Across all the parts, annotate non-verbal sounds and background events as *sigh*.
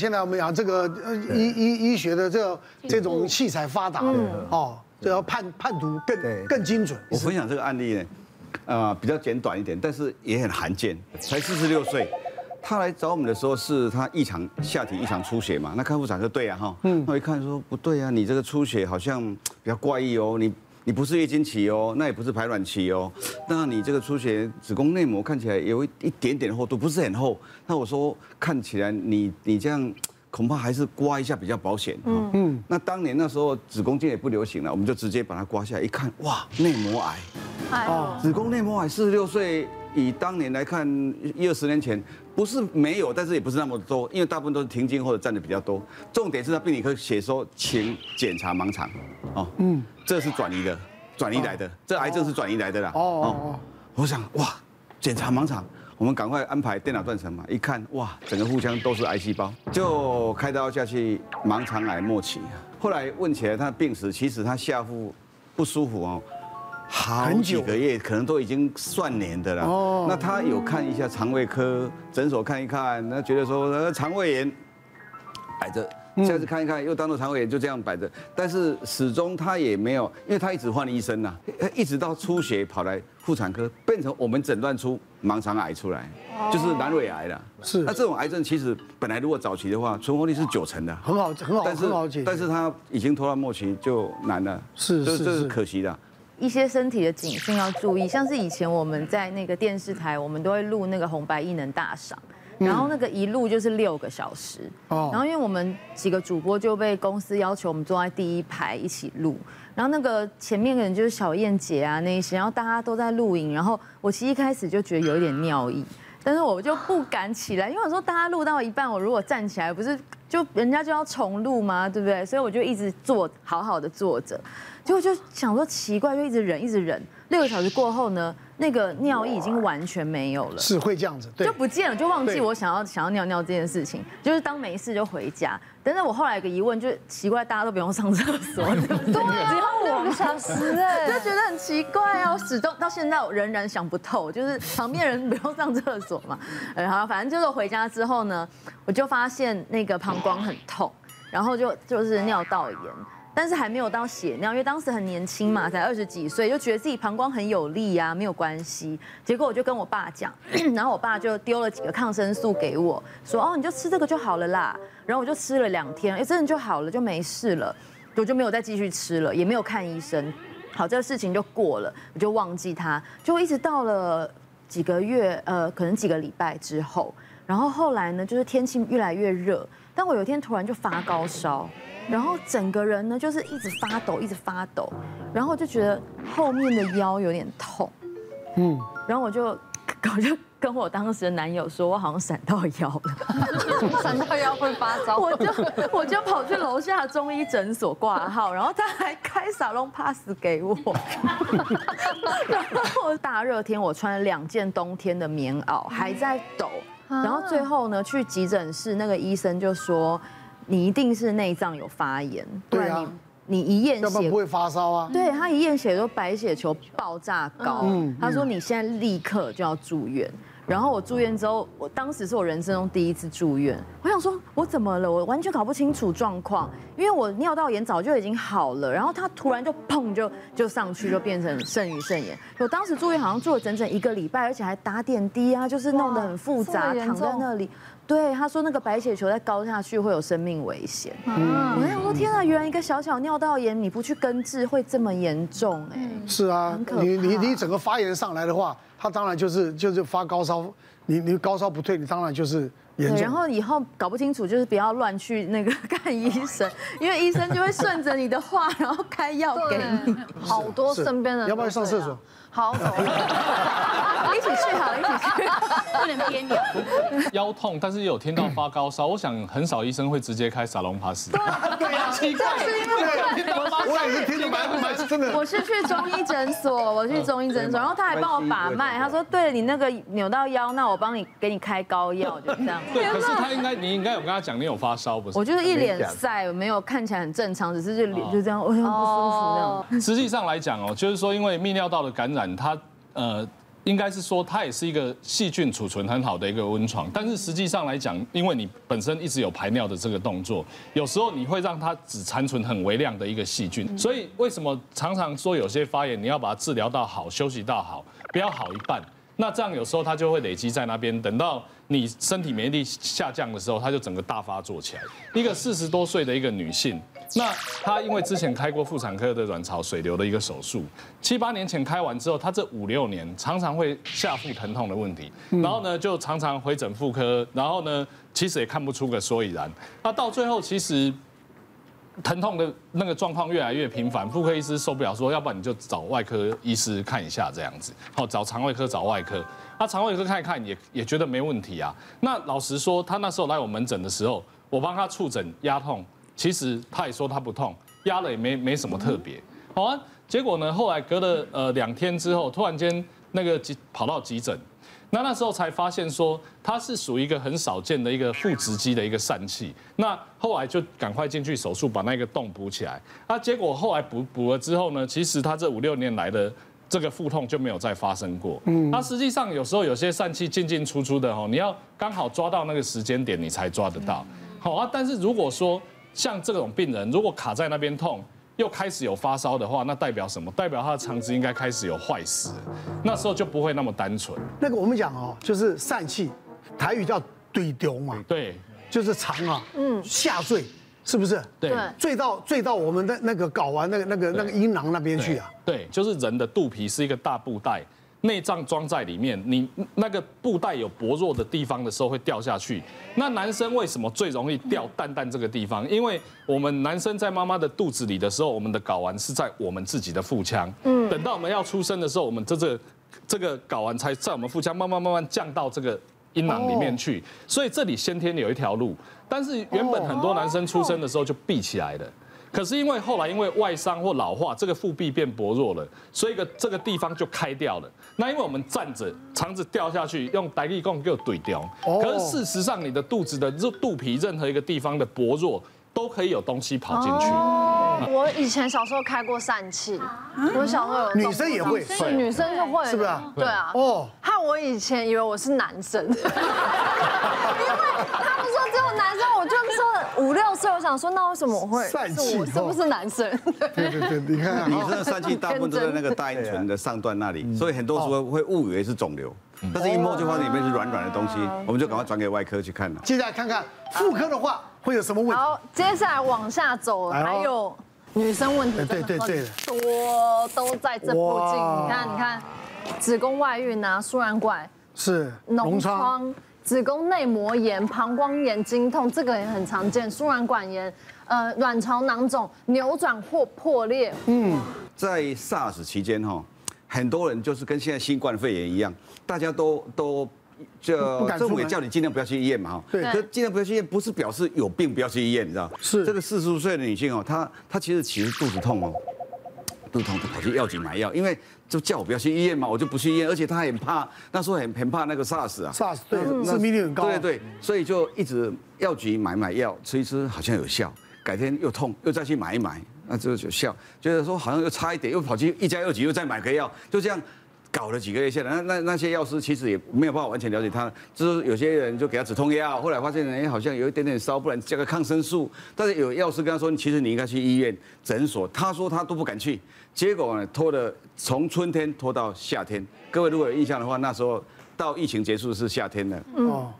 现在我们讲这个呃医医医学的这个这种器材发达，哦，这要判判读更更精准。我分享这个案例呢，呃，比较简短一点，但是也很罕见，才四十六岁，他来找我们的时候是他异常下体异常出血嘛，那看妇产科对啊哈，嗯，那我一看说不对啊，你这个出血好像比较怪异哦，你。你不是月经期哦，那也不是排卵期哦，那你这个出血子宫内膜看起来有一一点点厚度，不是很厚。那我说看起来你你这样恐怕还是刮一下比较保险。嗯嗯。那当年那时候子宫镜也不流行了，我们就直接把它刮下来，一看哇，内膜癌。哦。子宫内膜癌，四十六岁，以当年来看，一二十年前不是没有，但是也不是那么多，因为大部分都是停经或者占的比较多。重点是他病理科写说，请检查盲肠。哦。嗯。这是转移的，转移来的，这癌症是转移来的啦。哦哦，我想哇，检查盲肠，我们赶快安排电脑断层嘛。一看哇，整个腹腔都是癌细胞，就开刀下去，盲肠癌末期。后来问起来，他的病史其实他下腹不舒服哦，好几个月，可能都已经算年的了。哦，那他有看一下肠胃科诊所看一看，那觉得说呃肠胃炎，摆着。下次看一看，又当做肠胃炎就这样摆着，但是始终他也没有，因为他一直换医生呐，一直到出血跑来妇产科，变成我们诊断出盲肠癌出来，就是阑尾癌了。是，那这种癌症其实本来如果早期的话，存活率是九成的，很好很好，但是但是他已经拖到末期就难了，是是是，这是可惜的。一些身体的警讯要注意，像是以前我们在那个电视台，我们都会录那个红白艺能大赏。然后那个一录就是六个小时，然后因为我们几个主播就被公司要求我们坐在第一排一起录，然后那个前面的人就是小燕姐啊那些，然后大家都在录影，然后我其实一开始就觉得有一点尿意，但是我就不敢起来，因为我说大家录到一半，我如果站起来，不是就人家就要重录嘛？对不对？所以我就一直坐好好的坐着，结果就想说奇怪，就一直忍一直忍，六个小时过后呢？那个尿意已经完全没有了，是会这样子，对，就不见了，就忘记我想要想要尿尿这件事情，就是当没事就回家。但是我后来有个疑问，就是奇怪，大家都不用上厕所，*laughs* 对不对？只有我小时哎，就觉得很奇怪啊，我始终到现在我仍然想不透，就是旁边人不用上厕所嘛。然后反正就是回家之后呢，我就发现那个膀胱很痛，然后就就是尿道炎。但是还没有到血尿，因为当时很年轻嘛，才二十几岁，就觉得自己膀胱很有力啊，没有关系。结果我就跟我爸讲，*clears throat* 然后我爸就丢了几个抗生素给我，说哦，你就吃这个就好了啦。然后我就吃了两天，哎，真的就好了，就没事了，我就没有再继续吃了，也没有看医生。好，这个事情就过了，我就忘记它，就一直到了几个月，呃，可能几个礼拜之后，然后后来呢，就是天气越来越热，但我有一天突然就发高烧。然后整个人呢，就是一直发抖，一直发抖，然后就觉得后面的腰有点痛，嗯，然后我就我就跟我当时的男友说，我好像闪到腰了，*laughs* 闪到腰会发烧，我就我就跑去楼下中医诊所挂号，然后他还开沙龙 pass 给我，*laughs* 然后大热天我穿了两件冬天的棉袄，还在抖，然后最后呢去急诊室，那个医生就说。你一定是内脏有发炎，不然，你你一验血，要不然不会发烧啊。对，他一验血说白血球爆炸高，他说你现在立刻就要住院。然后我住院之后，我当时是我人生中第一次住院，我想说我怎么了？我完全搞不清楚状况，因为我尿道炎早就已经好了，然后他突然就砰就就上去，就变成肾盂肾炎。我当时住院好像住了整整一个礼拜，而且还打点滴啊，就是弄得很复杂，躺在那里。对，他说那个白血球再高下去会有生命危险。嗯，我想说天啊，原来一个小小尿道炎你不去根治会这么严重哎。是啊，你你你整个发炎上来的话，他当然就是就是发高烧，你你高烧不退，你当然就是严重。然后以后搞不清楚就是不要乱去那个 *laughs* 看医生，因为医生就会顺着你的话，然后开药给你。好多身边的要不要上厕所？好，*laughs* 一起去好了，一起去，不能憋尿。腰痛，但是有听到发高烧，我想很少医生会直接开沙龙帕斯。对啊，*laughs* 奇怪，是因为我也是听着蛮蛮真的。我是去中医诊所，我去中医诊所，然后他还帮我把脉，他说对了，你那个扭到腰，那我帮你给你开膏药，就这样。*laughs* 对，可是他应该，你应该有跟他讲你有发烧不是？我就是一脸晒，没有看起来很正常，只是就脸就这样，哎呦不舒服那样。实际上来讲哦，就是说因为泌尿道的感染。它呃，应该是说它也是一个细菌储存很好的一个温床，但是实际上来讲，因为你本身一直有排尿的这个动作，有时候你会让它只残存很微量的一个细菌，所以为什么常常说有些发炎你要把它治疗到好，休息到好，不要好一半，那这样有时候它就会累积在那边，等到你身体免疫力下降的时候，它就整个大发作起来。一个四十多岁的一个女性。那她因为之前开过妇产科的卵巢水流的一个手术，七八年前开完之后，她这五六年常常会下腹疼痛的问题，然后呢就常常回诊妇科，然后呢其实也看不出个所以然。那到最后其实疼痛的那个状况越来越频繁，妇科医师受不了，说要不然你就找外科医师看一下这样子，好找肠胃科找外科，那肠胃科看一看也也觉得没问题啊。那老实说，他那时候来我门诊的时候，我帮他触诊压痛。其实他也说他不痛，压了也没没什么特别。好啊，结果呢，后来隔了呃两天之后，突然间那个急跑到急诊，那那时候才发现说它是属于一个很少见的一个腹直肌的一个疝气。那后来就赶快进去手术把那个洞补起来。那结果后来补补了之后呢，其实他这五六年来的这个腹痛就没有再发生过。嗯，那实际上有时候有些疝气进进出出的哦，你要刚好抓到那个时间点，你才抓得到。好啊，但是如果说像这种病人，如果卡在那边痛，又开始有发烧的话，那代表什么？代表他的肠子应该开始有坏死，那时候就不会那么单纯。那个我们讲哦，就是疝气，台语叫堆丢嘛，对，就是肠啊，嗯，下坠，是不是？对，坠到坠到我们的那个睾丸那个那个那个阴囊那边去啊。对，就是人的肚皮是一个大布袋。内脏装在里面，你那个布袋有薄弱的地方的时候会掉下去。那男生为什么最容易掉蛋蛋这个地方？因为我们男生在妈妈的肚子里的时候，我们的睾丸是在我们自己的腹腔。嗯。等到我们要出生的时候，我们这这这个睾丸才在我们腹腔慢慢慢慢降到这个阴囊里面去。所以这里先天有一条路，但是原本很多男生出生的时候就闭起来了。可是因为后来因为外伤或老化，这个腹壁变薄弱了，所以个这个地方就开掉了。那因为我们站着，肠子掉下去，用台语讲给我怼掉。可是事实上，你的肚子的肚皮任何一个地方的薄弱，都可以有东西跑进去。我以前小时候开过疝气，我小时候有女生也会，是女生就会，是不是？对啊。哦，害我以前以为我是男生，五六岁，我想说那为什么我会疝气？是不是男生？对对对，你看，女生的疝气大部分都在那个大阴唇的上段那里，所以很多时候会误以为是肿瘤，但是一摸就发现里面是软软的东西，我们就赶快转给外科去看了。接下来看看妇科的话会有什么问题？好，接下来往下走，还有。女生问题对对对，多都在这附近。你看，你看，子宫外孕啊，输卵管是脓疮，子宫内膜炎、膀胱炎、经痛，这个也很常见。输卵管炎，呃，卵巢囊肿扭转或破裂。嗯，在 SARS 期间哈，很多人就是跟现在新冠肺炎一样，大家都都。就政府也叫你尽量不要去医院嘛，哈。对。可尽量不要去医院，不是表示有病不要去医院，你知道？是。这个四十五岁的女性哦，她她其实其实肚子痛哦，肚子痛就跑去药局买药，因为就叫我不要去医院嘛，我就不去医院，而且他很怕，那时候很很怕那个 SARS 啊。SARS 对，致命率很高。对对，所以就一直药局买买药，吃一吃好像有效，改天又痛，又再去买一买，那就有效，觉得说好像又差一点，又跑去一家药局又再买个药，就这样。搞了几个月下来，那那那些药师其实也没有办法完全了解他，就是有些人就给他止痛药，后来发现哎好像有一点点烧，不然加个抗生素。但是有药师跟他说，其实你应该去医院诊所，他说他都不敢去，结果呢拖了从春天拖到夏天。各位如果有印象的话，那时候到疫情结束是夏天的哦，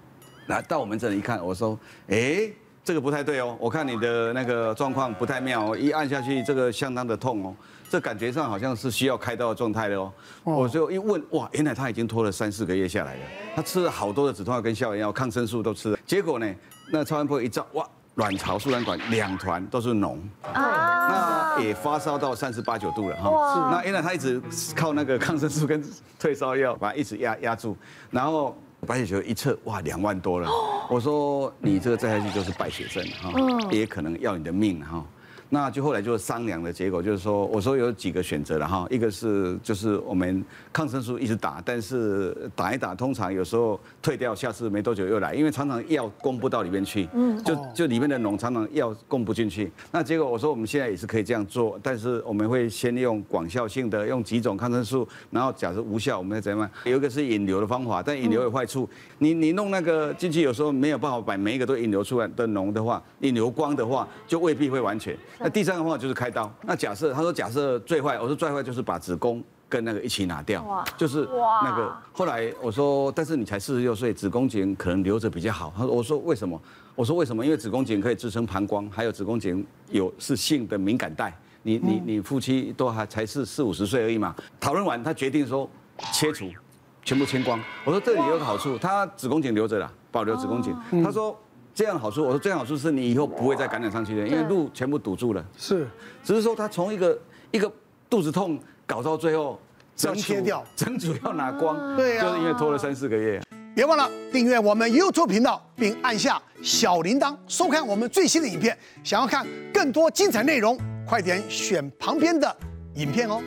来到我们这里一看，我说哎这个不太对哦，我看你的那个状况不太妙哦，一按下去这个相当的痛哦。这感觉上好像是需要开刀的状态的哦，我就一问，哇，原来他已经拖了三四个月下来了，他吃了好多的止痛药跟消炎药、抗生素都吃。了，结果呢，那超音波一照，哇，卵巢输卵管两团都是脓，啊，那也发烧到三十八九度了哈，那原来他一直靠那个抗生素跟退烧药把它一直压压住，然后白血球一测，哇，两万多了，我说你这个再下去就是败血症哈，也可能要你的命哈。那就后来就是商量的结果，就是说我说有几个选择了哈，一个是就是我们抗生素一直打，但是打一打，通常有时候退掉，下次没多久又来，因为常常药供不到里面去，嗯，就就里面的脓常常药供不进去。那结果我说我们现在也是可以这样做，但是我们会先用广效性的用几种抗生素，然后假设无效，我们再怎么样？有一个是引流的方法，但引流有坏处，你你弄那个进去有时候没有办法把每一个都引流出来的脓的话，引流光的话就未必会完全。那第三个方法就是开刀。那假设他说假设最坏，我说最坏就是把子宫跟那个一起拿掉，就是那个。后来我说，但是你才四十六岁，子宫颈可能留着比较好。他说，我说为什么？我说为什么？因为子宫颈可以支撑膀胱，还有子宫颈有是性的敏感带。你你你夫妻都还才是四五十岁而已嘛。讨论完，他决定说切除，全部清光。我说这里有个好处，他子宫颈留着了，保留子宫颈。他说。这样好处，我说这样好处是你以后不会再感染上去的，因为路全部堵住了。是，只是说他从一个一个肚子痛搞到最后整组切掉，整组要拿光，对呀，就是因为拖了三四个月。别忘了订阅我们 YouTube 频道，并按下小铃铛，收看我们最新的影片。想要看更多精彩内容，快点选旁边的影片哦。